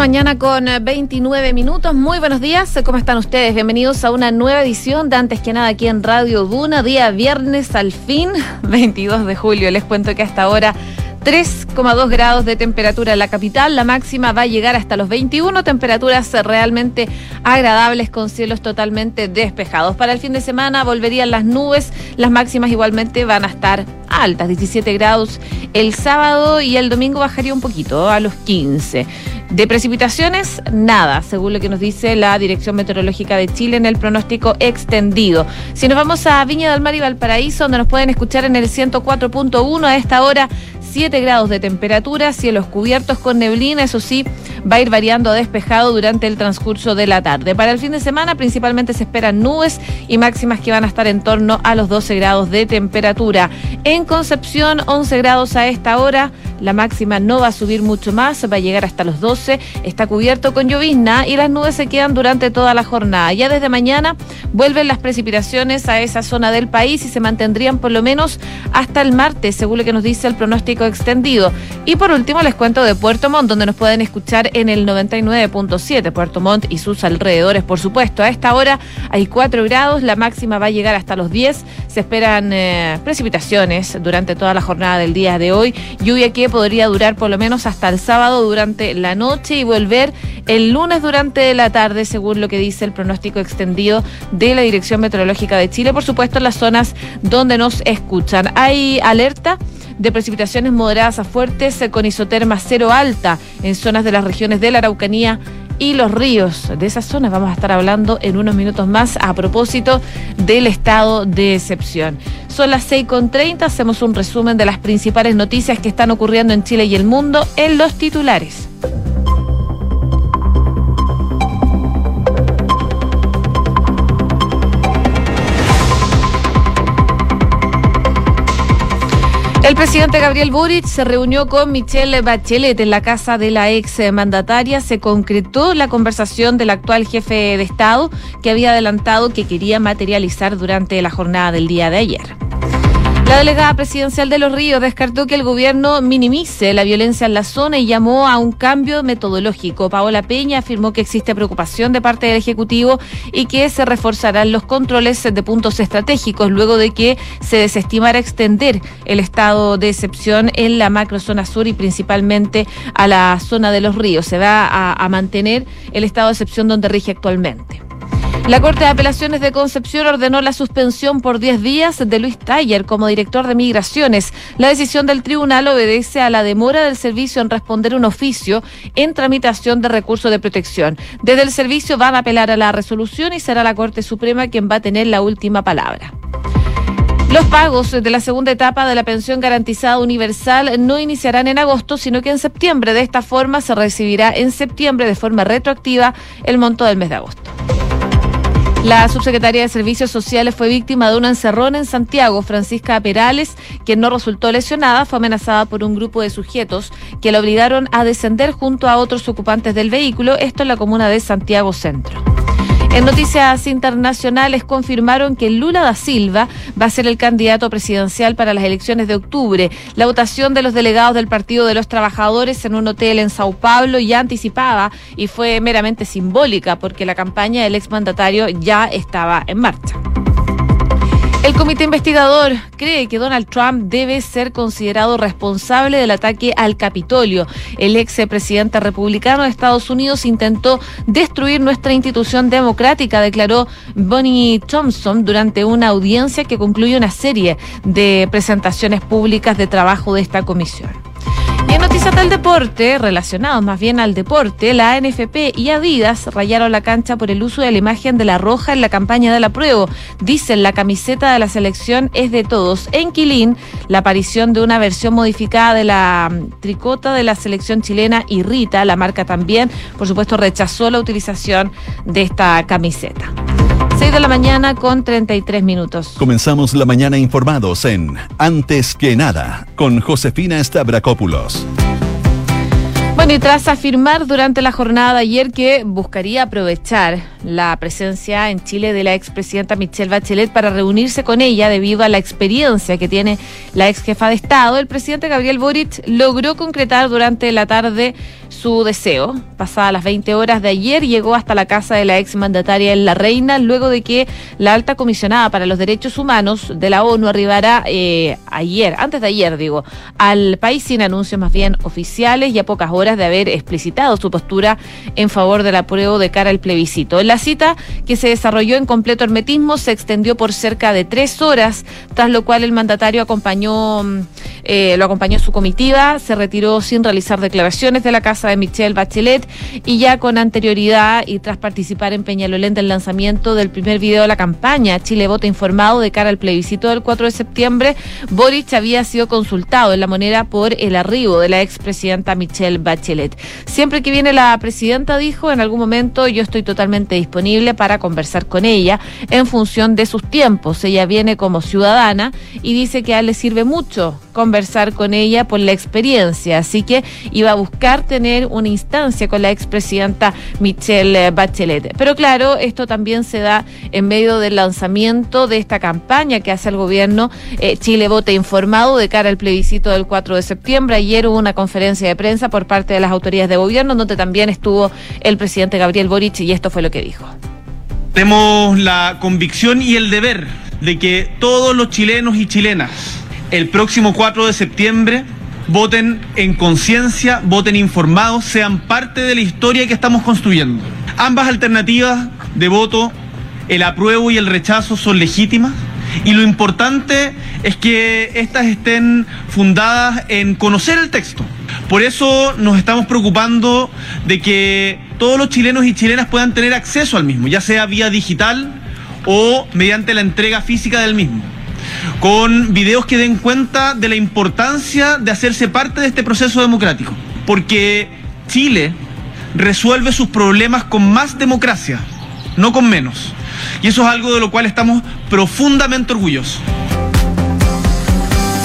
mañana con 29 eh, minutos. Muy buenos días. ¿Cómo están ustedes? Bienvenidos a una nueva edición de Antes que nada aquí en Radio Duna, día viernes al fin, 22 de julio. Les cuento que hasta ahora 3,2 grados de temperatura en la capital. La máxima va a llegar hasta los 21, temperaturas realmente agradables con cielos totalmente despejados. Para el fin de semana volverían las nubes, las máximas igualmente van a estar altas, 17 grados el sábado y el domingo bajaría un poquito, a los 15. De precipitaciones, nada, según lo que nos dice la Dirección Meteorológica de Chile en el pronóstico extendido. Si nos vamos a Viña del Mar y Valparaíso, donde nos pueden escuchar en el 104.1 a esta hora, 7 grados de temperatura, cielos cubiertos con neblina, eso sí, va a ir variando a despejado durante el transcurso de la tarde. Para el fin de semana principalmente se esperan nubes y máximas que van a estar en torno a los 12 grados de temperatura. En Concepción, 11 grados a esta hora. La máxima no va a subir mucho más, va a llegar hasta los 12. Está cubierto con llovizna y las nubes se quedan durante toda la jornada. Ya desde mañana vuelven las precipitaciones a esa zona del país y se mantendrían por lo menos hasta el martes, según lo que nos dice el pronóstico extendido. Y por último les cuento de Puerto Montt, donde nos pueden escuchar en el 99.7. Puerto Montt y sus alrededores, por supuesto. A esta hora hay 4 grados, la máxima va a llegar hasta los 10. Se esperan eh, precipitaciones durante toda la jornada del día de hoy. Lluvia que podría durar por lo menos hasta el sábado durante la noche y volver el lunes durante la tarde, según lo que dice el pronóstico extendido de la Dirección Meteorológica de Chile. Por supuesto, en las zonas donde nos escuchan. Hay alerta de precipitaciones moderadas a fuertes con isoterma cero alta en zonas de las regiones de la Araucanía y los ríos. De esas zonas vamos a estar hablando en unos minutos más a propósito del estado de excepción. Son las 6.30, hacemos un resumen de las principales noticias que están ocurriendo en Chile y el mundo en los titulares. El presidente Gabriel Boric se reunió con Michelle Bachelet en la casa de la ex mandataria. Se concretó la conversación del actual jefe de Estado que había adelantado que quería materializar durante la jornada del día de ayer. La delegada presidencial de Los Ríos descartó que el gobierno minimice la violencia en la zona y llamó a un cambio metodológico. Paola Peña afirmó que existe preocupación de parte del Ejecutivo y que se reforzarán los controles de puntos estratégicos luego de que se desestimara extender el estado de excepción en la macrozona sur y principalmente a la zona de Los Ríos. Se va a, a mantener el estado de excepción donde rige actualmente. La Corte de Apelaciones de Concepción ordenó la suspensión por 10 días de Luis Taller como director de Migraciones. La decisión del tribunal obedece a la demora del servicio en responder un oficio en tramitación de recurso de protección. Desde el servicio van a apelar a la resolución y será la Corte Suprema quien va a tener la última palabra. Los pagos de la segunda etapa de la pensión garantizada universal no iniciarán en agosto, sino que en septiembre. De esta forma se recibirá en septiembre de forma retroactiva el monto del mes de agosto. La subsecretaria de Servicios Sociales fue víctima de un encerrón en Santiago. Francisca Perales, quien no resultó lesionada, fue amenazada por un grupo de sujetos que la obligaron a descender junto a otros ocupantes del vehículo, esto en la comuna de Santiago Centro. En noticias internacionales confirmaron que Lula da Silva va a ser el candidato presidencial para las elecciones de octubre. La votación de los delegados del Partido de los Trabajadores en un hotel en Sao Paulo ya anticipada y fue meramente simbólica porque la campaña del exmandatario ya estaba en marcha. El comité investigador cree que Donald Trump debe ser considerado responsable del ataque al Capitolio. El ex presidente republicano de Estados Unidos intentó destruir nuestra institución democrática, declaró Bonnie Thompson durante una audiencia que concluye una serie de presentaciones públicas de trabajo de esta comisión. Y en noticias del deporte, relacionados más bien al deporte, la NFP y Adidas rayaron la cancha por el uso de la imagen de la roja en la campaña de la prueba. Dicen la camiseta de la selección es de todos. En Quilín, la aparición de una versión modificada de la mm, tricota de la selección chilena irrita. La marca también, por supuesto, rechazó la utilización de esta camiseta. 6 de la mañana con 33 minutos. Comenzamos la mañana informados en Antes que nada con Josefina Stavrakopoulos. Bueno, y tras afirmar durante la jornada de ayer que buscaría aprovechar la presencia en Chile de la expresidenta Michelle Bachelet para reunirse con ella debido a la experiencia que tiene la ex jefa de Estado, el presidente Gabriel Boric logró concretar durante la tarde su deseo. Pasadas las 20 horas de ayer llegó hasta la casa de la ex mandataria en La Reina, luego de que la alta comisionada para los derechos humanos de la ONU arribara eh, ayer, antes de ayer digo, al país sin anuncios más bien oficiales y a pocas horas de haber explicitado su postura en favor del apruebo de cara al plebiscito. La cita que se desarrolló en completo hermetismo se extendió por cerca de tres horas, tras lo cual el mandatario acompañó, mm, eh, lo acompañó su comitiva, se retiró sin realizar declaraciones de la casa de Michelle Bachelet y ya con anterioridad y tras participar en Peñalolén del lanzamiento del primer video de la campaña Chile Vota Informado de cara al plebiscito del 4 de septiembre, Boric había sido consultado en la moneda por el arribo de la expresidenta Michelle Bachelet. Siempre que viene la presidenta, dijo, en algún momento yo estoy totalmente disponible para conversar con ella en función de sus tiempos. Ella viene como ciudadana y dice que a él le sirve mucho conversar con ella por la experiencia, así que iba a buscar tener una instancia con la expresidenta Michelle Bachelet. Pero claro, esto también se da en medio del lanzamiento de esta campaña que hace el gobierno eh, Chile Vote Informado de cara al plebiscito del 4 de septiembre. Ayer hubo una conferencia de prensa por parte de las autoridades de gobierno donde también estuvo el presidente Gabriel Boric y esto fue lo que dijo. Tenemos la convicción y el deber de que todos los chilenos y chilenas el próximo 4 de septiembre voten en conciencia, voten informados, sean parte de la historia que estamos construyendo. Ambas alternativas de voto, el apruebo y el rechazo, son legítimas y lo importante es que éstas estén fundadas en conocer el texto. Por eso nos estamos preocupando de que todos los chilenos y chilenas puedan tener acceso al mismo, ya sea vía digital o mediante la entrega física del mismo con videos que den cuenta de la importancia de hacerse parte de este proceso democrático. Porque Chile resuelve sus problemas con más democracia, no con menos. Y eso es algo de lo cual estamos profundamente orgullosos.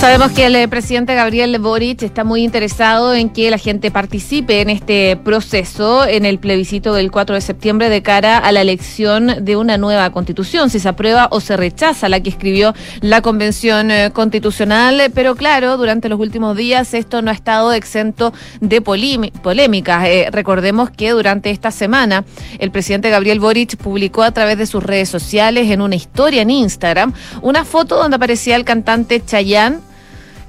Sabemos que el eh, presidente Gabriel Boric está muy interesado en que la gente participe en este proceso, en el plebiscito del 4 de septiembre de cara a la elección de una nueva constitución, si se aprueba o se rechaza la que escribió la Convención eh, Constitucional. Pero claro, durante los últimos días esto no ha estado exento de polémicas. Eh, recordemos que durante esta semana el presidente Gabriel Boric publicó a través de sus redes sociales en una historia en Instagram una foto donde aparecía el cantante Chayanne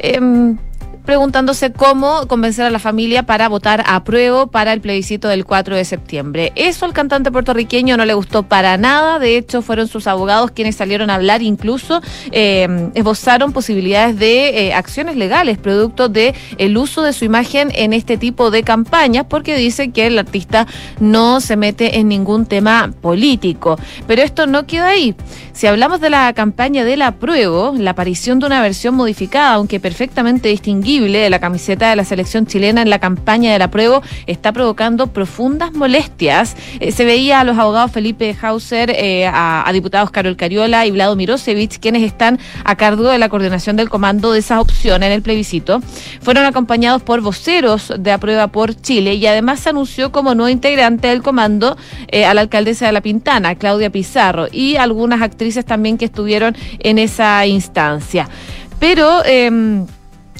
Øhm, preguntándose cómo convencer a la familia para votar a prueba para el plebiscito del 4 de septiembre. Eso al cantante puertorriqueño no le gustó para nada, de hecho fueron sus abogados quienes salieron a hablar, incluso eh, esbozaron posibilidades de eh, acciones legales producto de el uso de su imagen en este tipo de campañas, porque dice que el artista no se mete en ningún tema político. Pero esto no queda ahí. Si hablamos de la campaña del apruebo, la aparición de una versión modificada, aunque perfectamente de la camiseta de la selección chilena en la campaña de la prueba está provocando profundas molestias. Eh, se veía a los abogados Felipe Hauser, eh, a, diputados Carol Cariola y Vlado Mirosevich, quienes están a cargo de la coordinación del comando de esas opciones en el plebiscito. Fueron acompañados por voceros de Aprueba por Chile y además se anunció como nuevo integrante del comando eh, a la alcaldesa de La Pintana, Claudia Pizarro, y algunas actrices también que estuvieron en esa instancia. Pero em,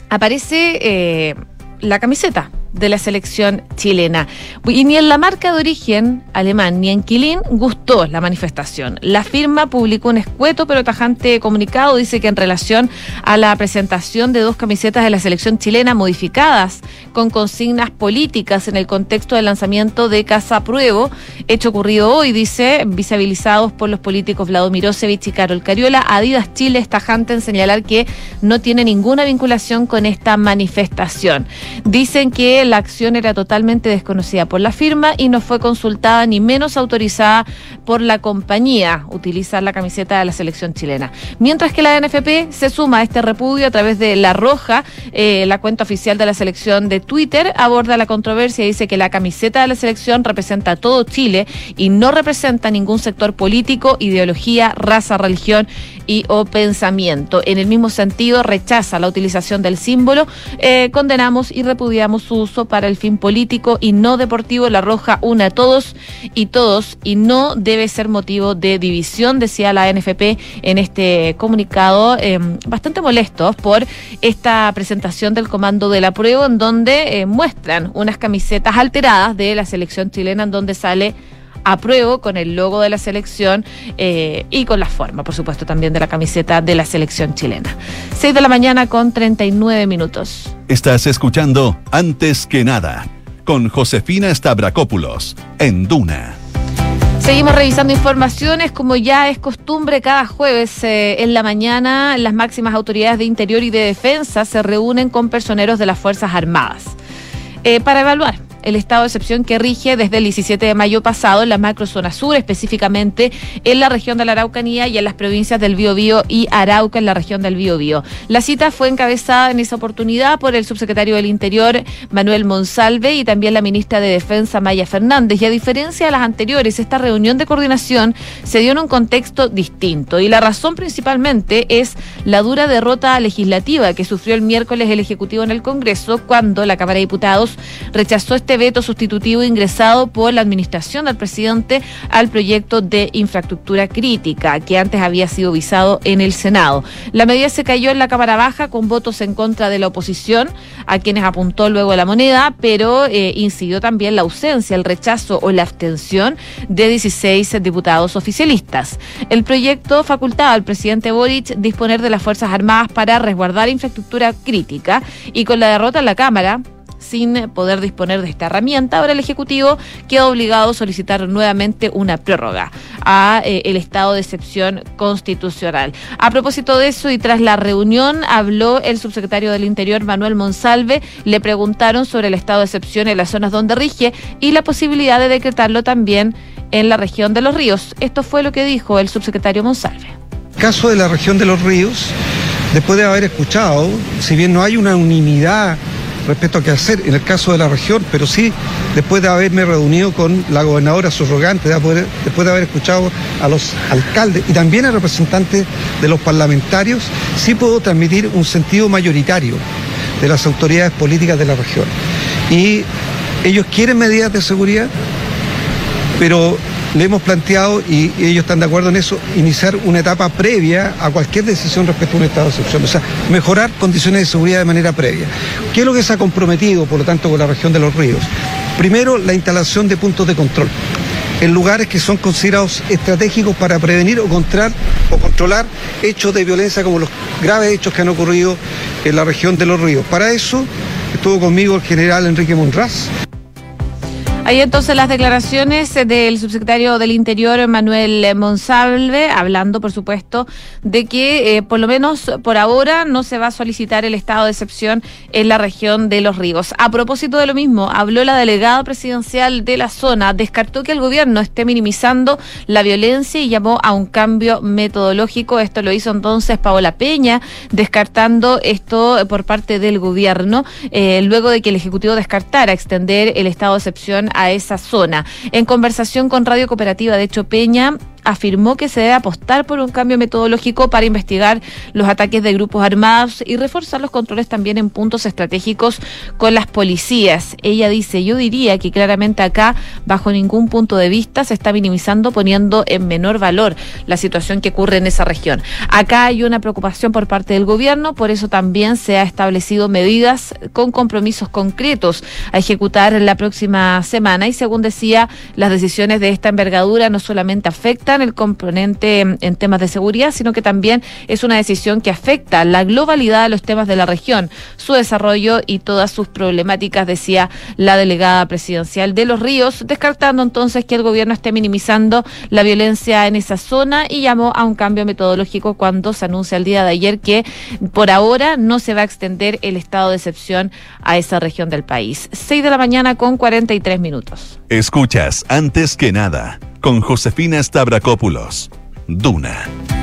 aparece eh, la camiseta de la selección chilena. Y ni en la marca de origen alemán ni en Quilín gustó la manifestación. La firma publicó un escueto pero tajante comunicado. Dice que en relación a la presentación de dos camisetas de la selección chilena modificadas con consignas políticas en el contexto del lanzamiento de Casa Pruebo, hecho ocurrido hoy, dice, visibilizados por los políticos Vlado Mirosevich y Carol Cariola, Adidas Chile es tajante en señalar que no tiene ninguna vinculación con esta manifestación. Dicen que la acción era totalmente desconocida por la firma y no fue consultada ni menos autorizada por la compañía utilizar la camiseta de la selección chilena. Mientras que la NFP se suma a este repudio a través de La Roja, eh, la cuenta oficial de la selección de Twitter, aborda la controversia y dice que la camiseta de la selección representa a todo Chile y no representa ningún sector político, ideología, raza, religión y o pensamiento. En el mismo sentido, rechaza la utilización del símbolo, eh, condenamos y repudiamos sus para el fin político y no deportivo. La Roja une a todos y todos y no debe ser motivo de división, decía la NFP en este comunicado, eh, bastante molestos por esta presentación del comando de la prueba en donde eh, muestran unas camisetas alteradas de la selección chilena en donde sale apruebo con el logo de la selección eh, y con la forma, por supuesto, también de la camiseta de la selección chilena. 6 de la mañana con 39 minutos. Estás escuchando Antes que nada con Josefina Stavrakopoulos en Duna. Seguimos revisando informaciones, como ya es costumbre cada jueves eh, en la mañana, las máximas autoridades de Interior y de Defensa se reúnen con personeros de las Fuerzas Armadas eh, para evaluar el estado de excepción que rige desde el 17 de mayo pasado en la macrozona sur, específicamente en la región de la Araucanía y en las provincias del Biobío y Arauca en la región del Biobío. La cita fue encabezada en esa oportunidad por el subsecretario del Interior, Manuel Monsalve, y también la ministra de Defensa, Maya Fernández. Y a diferencia de las anteriores, esta reunión de coordinación se dio en un contexto distinto. Y la razón principalmente es la dura derrota legislativa que sufrió el miércoles el Ejecutivo en el Congreso cuando la Cámara de Diputados rechazó este veto sustitutivo ingresado por la administración del presidente al proyecto de infraestructura crítica que antes había sido visado en el Senado. La medida se cayó en la Cámara Baja con votos en contra de la oposición, a quienes apuntó luego la moneda, pero eh, incidió también la ausencia, el rechazo o la abstención de 16 diputados oficialistas. El proyecto facultaba al presidente Boric disponer de las Fuerzas Armadas para resguardar infraestructura crítica y con la derrota en la Cámara, sin poder disponer de esta herramienta, ahora el Ejecutivo queda obligado a solicitar nuevamente una prórroga a eh, el estado de excepción constitucional. A propósito de eso y tras la reunión habló el subsecretario del Interior Manuel Monsalve, le preguntaron sobre el estado de excepción en las zonas donde rige y la posibilidad de decretarlo también en la región de los ríos. Esto fue lo que dijo el subsecretario Monsalve. Caso de la región de los ríos, después de haber escuchado, si bien no hay una unanimidad respecto a qué hacer en el caso de la región, pero sí después de haberme reunido con la gobernadora subrogante, después de haber escuchado a los alcaldes y también a representantes de los parlamentarios, sí puedo transmitir un sentido mayoritario de las autoridades políticas de la región. Y ellos quieren medidas de seguridad, pero le hemos planteado, y ellos están de acuerdo en eso, iniciar una etapa previa a cualquier decisión respecto a un estado de excepción. O sea, mejorar condiciones de seguridad de manera previa. ¿Qué es lo que se ha comprometido, por lo tanto, con la región de los ríos? Primero, la instalación de puntos de control en lugares que son considerados estratégicos para prevenir o, o controlar hechos de violencia como los graves hechos que han ocurrido en la región de los ríos. Para eso estuvo conmigo el general Enrique Monraz, Ahí entonces las declaraciones del subsecretario del Interior, Manuel Monsalve, hablando, por supuesto, de que eh, por lo menos por ahora no se va a solicitar el estado de excepción en la región de Los Ríos. A propósito de lo mismo, habló la delegada presidencial de la zona, descartó que el gobierno esté minimizando la violencia y llamó a un cambio metodológico. Esto lo hizo entonces Paola Peña, descartando esto por parte del gobierno, eh, luego de que el Ejecutivo descartara extender el estado de excepción a esa zona. En conversación con Radio Cooperativa de Hecho Peña, afirmó que se debe apostar por un cambio metodológico para investigar los ataques de grupos armados y reforzar los controles también en puntos estratégicos con las policías. Ella dice, yo diría que claramente acá, bajo ningún punto de vista, se está minimizando poniendo en menor valor la situación que ocurre en esa región. Acá hay una preocupación por parte del gobierno, por eso también se ha establecido medidas con compromisos concretos a ejecutar la próxima semana y según decía, las decisiones de esta envergadura no solamente afectan el componente en temas de seguridad, sino que también es una decisión que afecta la globalidad de los temas de la región, su desarrollo y todas sus problemáticas, decía la delegada presidencial de Los Ríos, descartando entonces que el gobierno esté minimizando la violencia en esa zona y llamó a un cambio metodológico cuando se anuncia el día de ayer que por ahora no se va a extender el estado de excepción a esa región del país. 6 de la mañana con 43 minutos. Escuchas antes que nada con Josefina Stavrakopoulos. Duna.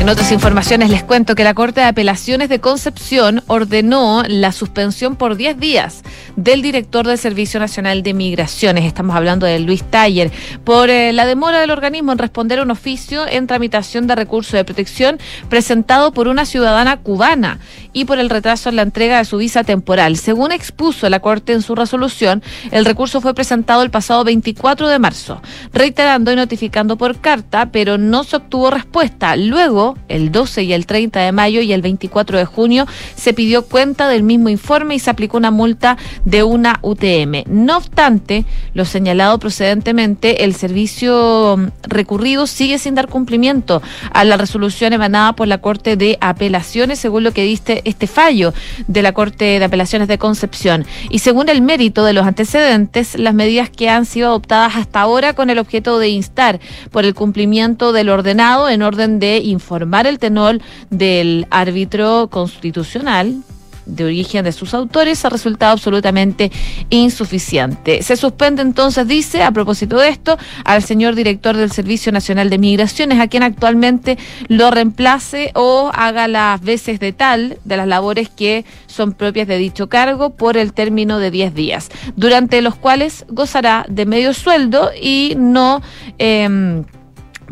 En otras informaciones les cuento que la Corte de Apelaciones de Concepción ordenó la suspensión por 10 días del director del Servicio Nacional de Migraciones, estamos hablando de Luis Taller, por eh, la demora del organismo en responder a un oficio en tramitación de recurso de protección presentado por una ciudadana cubana y por el retraso en la entrega de su visa temporal. Según expuso la Corte en su resolución, el recurso fue presentado el pasado 24 de marzo, reiterando y notificando por carta, pero no se obtuvo respuesta. Luego, el 12 y el 30 de mayo y el 24 de junio, se pidió cuenta del mismo informe y se aplicó una multa de una UTM. No obstante, lo señalado precedentemente, el servicio mm, recurrido sigue sin dar cumplimiento a la resolución emanada por la Corte de Apelaciones, según lo que diste este fallo de la Corte de Apelaciones de Concepción. Y según el mérito de los antecedentes, las medidas que han sido adoptadas hasta ahora con el objeto de instar por el cumplimiento del ordenado en orden de informar el tenor del árbitro constitucional de origen de sus autores ha resultado absolutamente insuficiente. Se suspende entonces, dice, a propósito de esto, al señor director del Servicio Nacional de Migraciones, a quien actualmente lo reemplace o haga las veces de tal de las labores que son propias de dicho cargo por el término de 10 días, durante los cuales gozará de medio sueldo y no... Eh,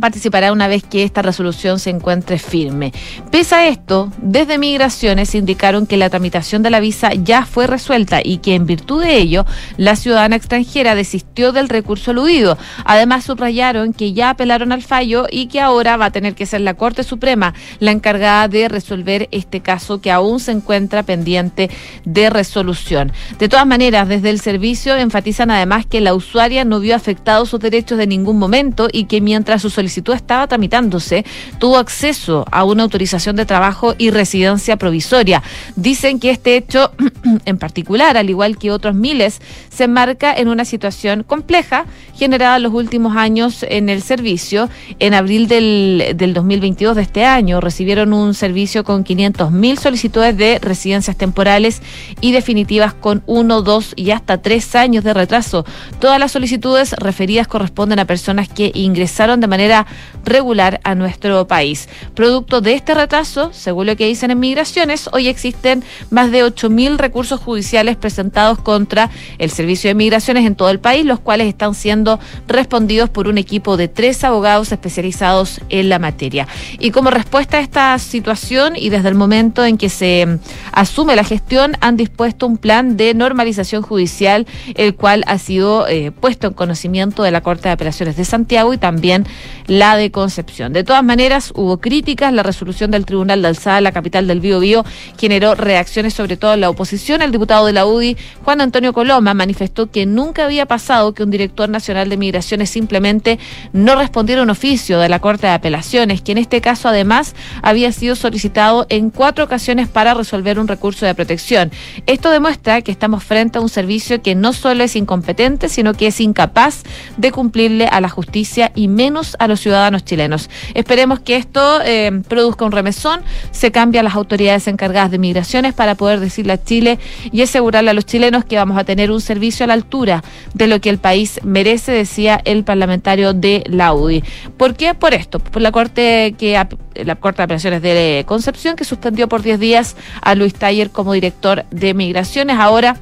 participará una vez que esta resolución se encuentre firme. Pese a esto, desde Migraciones indicaron que la tramitación de la visa ya fue resuelta y que en virtud de ello la ciudadana extranjera desistió del recurso aludido. Además, subrayaron que ya apelaron al fallo y que ahora va a tener que ser la Corte Suprema la encargada de resolver este caso que aún se encuentra pendiente de resolución. De todas maneras, desde el servicio enfatizan además que la usuaria no vio afectados sus derechos de ningún momento y que mientras su solicitud estaba tramitándose, tuvo acceso a una autorización de trabajo y residencia provisoria. Dicen que este hecho en particular, al igual que otros miles, se enmarca en una situación compleja generada en los últimos años en el servicio. En abril del, del 2022 de este año recibieron un servicio con 500.000 solicitudes de residencias temporales y definitivas con uno, dos y hasta tres años de retraso. Todas las solicitudes referidas corresponden a personas que ingresaron de manera regular a nuestro país. Producto de este retraso, según lo que dicen en Migraciones, hoy existen más de 8.000 recursos judiciales presentados contra el Servicio de Migraciones en todo el país, los cuales están siendo respondidos por un equipo de tres abogados especializados en la materia. Y como respuesta a esta situación y desde el momento en que se mm, asume la gestión, han dispuesto un plan de normalización judicial, el cual ha sido eh, puesto en conocimiento de la Corte de Apelaciones de Santiago y también la de Concepción. De todas maneras, hubo críticas. La resolución del Tribunal de Alzada, la capital del Bío Bío, generó reacciones sobre todo en la oposición. El diputado de la UDI, Juan Antonio Coloma, manifestó que nunca había pasado que un director nacional de migraciones simplemente no respondiera un oficio de la Corte de Apelaciones, que en este caso además había sido solicitado en cuatro ocasiones para resolver un recurso de protección. Esto demuestra que estamos frente a un servicio que no solo es incompetente, sino que es incapaz de cumplirle a la justicia y menos a los ciudadanos chilenos. Esperemos que esto eh, produzca un remesón, se cambie a las autoridades encargadas de migraciones para poder decirle a Chile y asegurarle a los chilenos que vamos a tener un servicio a la altura de lo que el país merece, decía el parlamentario de la UDI. ¿Por qué? Por esto, por la Corte que la Corte de Apelaciones de Concepción que suspendió por 10 días a Luis Taller como director de migraciones. Ahora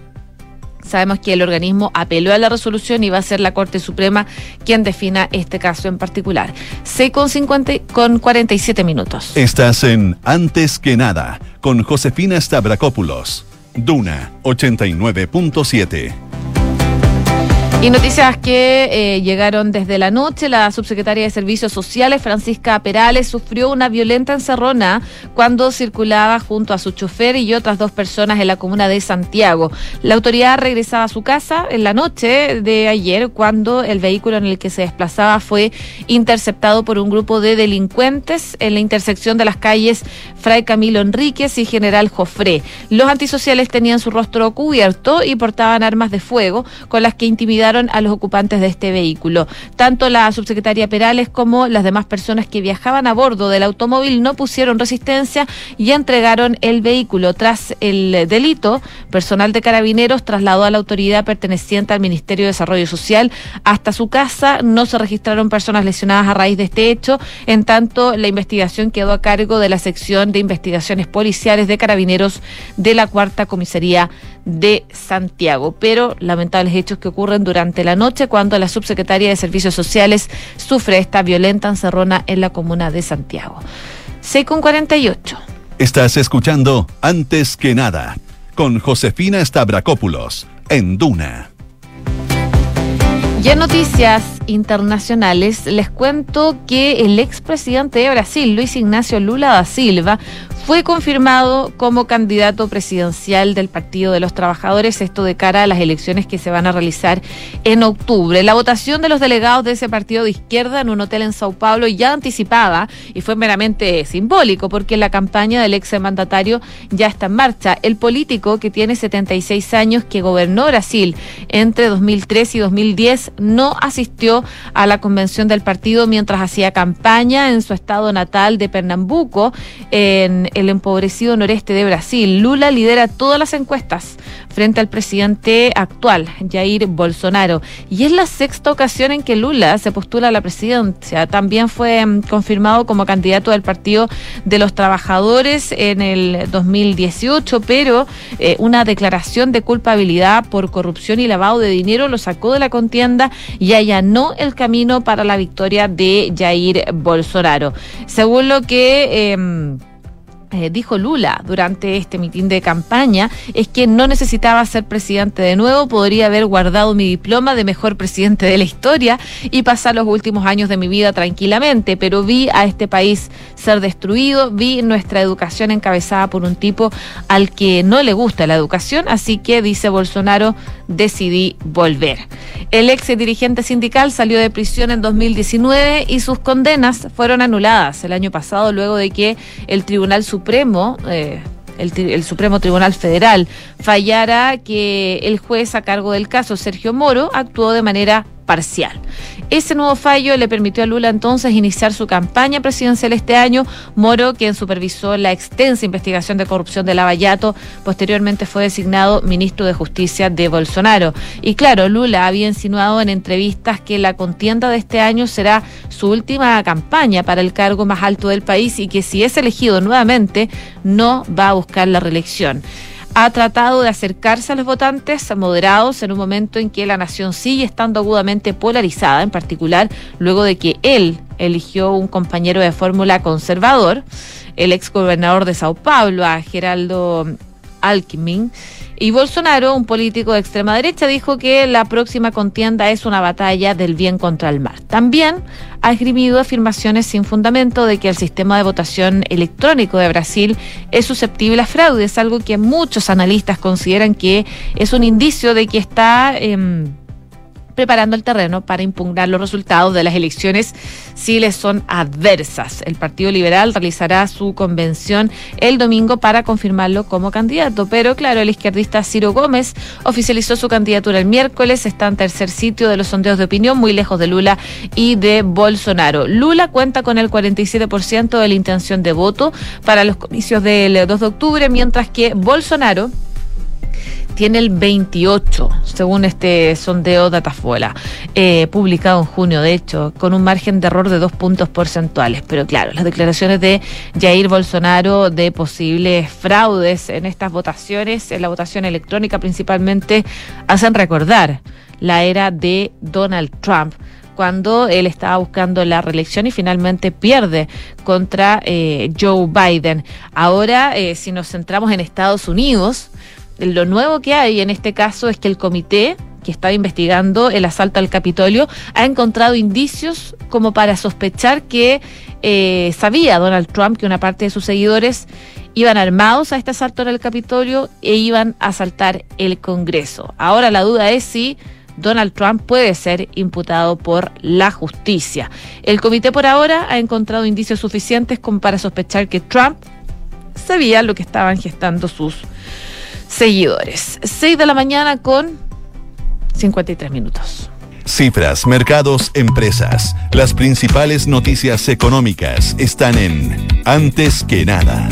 Sabemos que el organismo apeló a la resolución y va a ser la Corte Suprema quien defina este caso en particular. C con, 50, con 47 minutos. Estás en Antes que nada con Josefina Stavrakopoulos. Duna 89.7. Y noticias que eh, llegaron desde la noche. La subsecretaria de Servicios Sociales, Francisca Perales, sufrió una violenta encerrona cuando circulaba junto a su chofer y otras dos personas en la comuna de Santiago. La autoridad regresaba a su casa en la noche de ayer cuando el vehículo en el que se desplazaba fue interceptado por un grupo de delincuentes en la intersección de las calles Fray Camilo Enríquez y General Jofré. Los antisociales tenían su rostro cubierto y portaban armas de fuego con las que intimidaron a los ocupantes de este vehículo. Tanto la subsecretaria Perales como las demás personas que viajaban a bordo del automóvil no pusieron resistencia y entregaron el vehículo. Tras el delito, personal de carabineros trasladó a la autoridad perteneciente al Ministerio de Desarrollo Social hasta su casa. No se registraron personas lesionadas a raíz de este hecho. En tanto, la investigación quedó a cargo de la sección de investigaciones policiales de carabineros de la cuarta comisaría de Santiago. Pero lamentables hechos que ocurren durante la noche cuando la subsecretaria de Servicios Sociales sufre esta violenta encerrona en la comuna de Santiago. 6 con 48. Estás escuchando Antes que nada con Josefina Stavrakopoulos en Duna. Y en noticias internacionales les cuento que el expresidente de Brasil, Luis Ignacio Lula da Silva, fue confirmado como candidato presidencial del Partido de los Trabajadores, esto de cara a las elecciones que se van a realizar en octubre. La votación de los delegados de ese partido de izquierda en un hotel en Sao Paulo ya anticipada y fue meramente simbólico porque la campaña del ex mandatario ya está en marcha. El político que tiene 76 años que gobernó Brasil entre 2003 y 2010 no asistió a la convención del partido mientras hacía campaña en su estado natal de Pernambuco en el empobrecido noreste de Brasil. Lula lidera todas las encuestas frente al presidente actual, Jair Bolsonaro. Y es la sexta ocasión en que Lula se postula a la presidencia. También fue mm, confirmado como candidato del Partido de los Trabajadores en el 2018, pero eh, una declaración de culpabilidad por corrupción y lavado de dinero lo sacó de la contienda y allanó el camino para la victoria de Jair Bolsonaro. Según lo que... Em, eh, dijo Lula durante este mitin de campaña es que no necesitaba ser presidente de nuevo, podría haber guardado mi diploma de mejor presidente de la historia y pasar los últimos años de mi vida tranquilamente, pero vi a este país ser destruido, vi nuestra educación encabezada por un tipo al que no le gusta la educación, así que, dice Bolsonaro, decidí volver. El ex dirigente sindical salió de prisión en 2019 y sus condenas fueron anuladas el año pasado luego de que el Tribunal Supremo Supremo, eh, el, Supremo Tribunal Federal, fallara que el juez a cargo del caso, Sergio Moro, actuó de manera parcial. Ese nuevo fallo le permitió a Lula entonces iniciar su campaña presidencial este año. Moro, quien supervisó la extensa investigación de corrupción de Lavallato, posteriormente fue designado ministro de Justicia de Bolsonaro. Y claro, Lula había insinuado en entrevistas que la contienda de este año será su última campaña para el cargo más alto del país y que si es elegido nuevamente no va a buscar la reelección ha tratado de acercarse a los votantes moderados en un momento en que la nación sigue estando agudamente polarizada, en particular luego de que él eligió un compañero de fórmula conservador, el ex gobernador de Sao Paulo, a Geraldo Alckmin, y Bolsonaro, un político de extrema derecha, dijo que la próxima contienda es una batalla del bien contra el mal. También ha esgrimido afirmaciones sin fundamento de que el sistema de votación electrónico de Brasil es susceptible a fraudes, algo que muchos analistas consideran que es un indicio de que está... Eh, preparando el terreno para impugnar los resultados de las elecciones si les son adversas. El Partido Liberal realizará su convención el domingo para confirmarlo como candidato, pero claro, el izquierdista Ciro Gómez oficializó su candidatura el miércoles, está en tercer sitio de los sondeos de opinión, muy lejos de Lula y de Bolsonaro. Lula cuenta con el 47% de la intención de voto para los comicios del 2 de octubre, mientras que Bolsonaro tiene el 28, según este sondeo Datafola, eh, publicado en junio, de hecho, con un margen de error de dos puntos porcentuales. Pero claro, las declaraciones de Jair Bolsonaro de posibles fraudes en estas votaciones, en la votación electrónica principalmente, hacen recordar la era de Donald Trump cuando él estaba buscando la reelección y finalmente pierde contra eh, Joe Biden. Ahora, eh, si nos centramos en Estados Unidos, lo nuevo que hay en este caso es que el comité que estaba investigando el asalto al Capitolio ha encontrado indicios como para sospechar que eh, sabía Donald Trump que una parte de sus seguidores iban armados a este asalto en el Capitolio e iban a asaltar el Congreso. Ahora la duda es si Donald Trump puede ser imputado por la justicia. El comité por ahora ha encontrado indicios suficientes como para sospechar que Trump sabía lo que estaban gestando sus seguidores. 6 de la mañana con 53 minutos. Cifras, mercados, empresas. Las principales noticias económicas están en Antes que nada.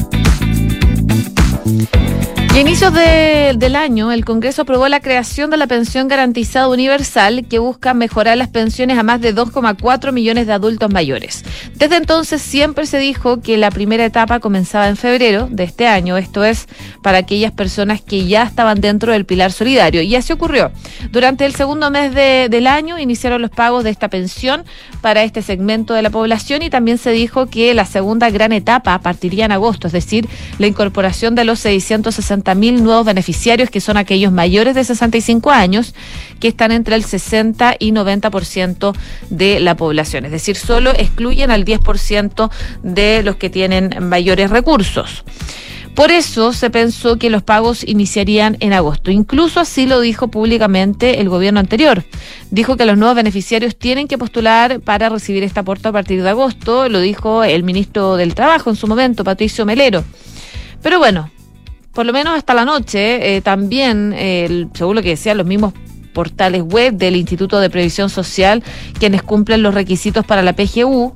Y a inicios de, del año, el Congreso aprobó la creación de la pensión garantizada universal que busca mejorar las pensiones a más de 2,4 millones de adultos mayores. Desde entonces siempre se dijo que la primera etapa comenzaba en febrero de este año, esto es para aquellas personas que ya estaban dentro del pilar solidario. Y así ocurrió. Durante el segundo mes de, del año iniciaron los pagos de esta pensión para este segmento de la población y también se dijo que la segunda gran etapa partiría en agosto, es decir, la incorporación de los 660 mil nuevos beneficiarios, que son aquellos mayores de 65 años, que están entre el 60 y 90% de la población. Es decir, solo excluyen al 10% de los que tienen mayores recursos. Por eso se pensó que los pagos iniciarían en agosto. Incluso así lo dijo públicamente el gobierno anterior. Dijo que los nuevos beneficiarios tienen que postular para recibir este aporte a partir de agosto. Lo dijo el ministro del Trabajo en su momento, Patricio Melero. Pero bueno, por lo menos hasta la noche, eh, también, según lo que decían los mismos portales web del Instituto de Previsión Social, quienes cumplen los requisitos para la PGU,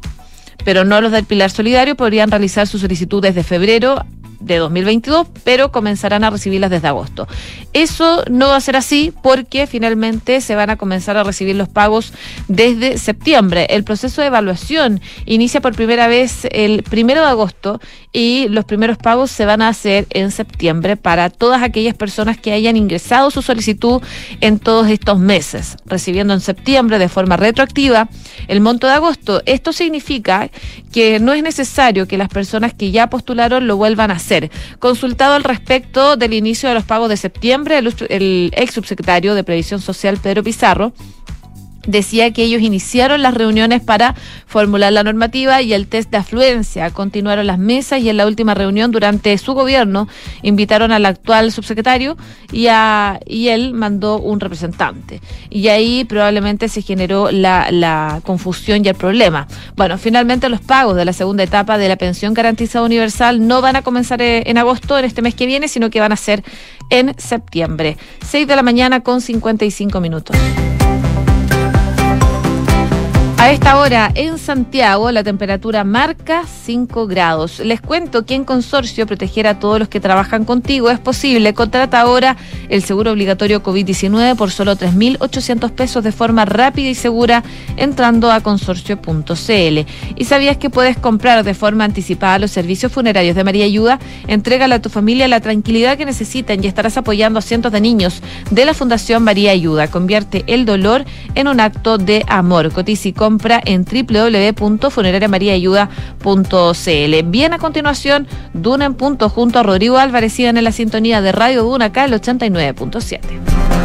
pero no los del Pilar Solidario, podrían realizar su solicitud desde febrero de 2022, pero comenzarán a recibirlas desde agosto. Eso no va a ser así porque finalmente se van a comenzar a recibir los pagos desde septiembre. El proceso de evaluación inicia por primera vez el primero de agosto y los primeros pagos se van a hacer en septiembre para todas aquellas personas que hayan ingresado su solicitud en todos estos meses, recibiendo en septiembre de forma retroactiva el monto de agosto. Esto significa que no es necesario que las personas que ya postularon lo vuelvan a hacer. Consultado al respecto del inicio de los pagos de septiembre, el, el ex subsecretario de Previsión Social, Pedro Pizarro, decía que ellos iniciaron las reuniones para formular la normativa y el test de afluencia. Continuaron las mesas y en la última reunión durante su gobierno invitaron al actual subsecretario y, a, y él mandó un representante. Y ahí probablemente se generó la, la confusión y el problema. Bueno, finalmente los pagos de la segunda etapa de la pensión garantizada universal no van a comenzar eh, en agosto, en este mes que viene, sino que van a ser en septiembre. 6 de la mañana con 55 minutos. A esta hora en Santiago la temperatura marca 5 grados. Les cuento que en Consorcio Proteger a todos los que trabajan contigo es posible. Contrata ahora el seguro obligatorio COVID-19 por solo 3.800 pesos de forma rápida y segura entrando a consorcio.cl. ¿Y sabías que puedes comprar de forma anticipada los servicios funerarios de María Ayuda? Entrégale a tu familia la tranquilidad que necesitan y estarás apoyando a cientos de niños de la Fundación María Ayuda. Convierte el dolor en un acto de amor. Cotiza y compra en www.funerariamariaayuda.cl. Bien a continuación, Duna en punto junto a Rodrigo Álvarez, sigan en la sintonía de Radio Duna acá el 89.7.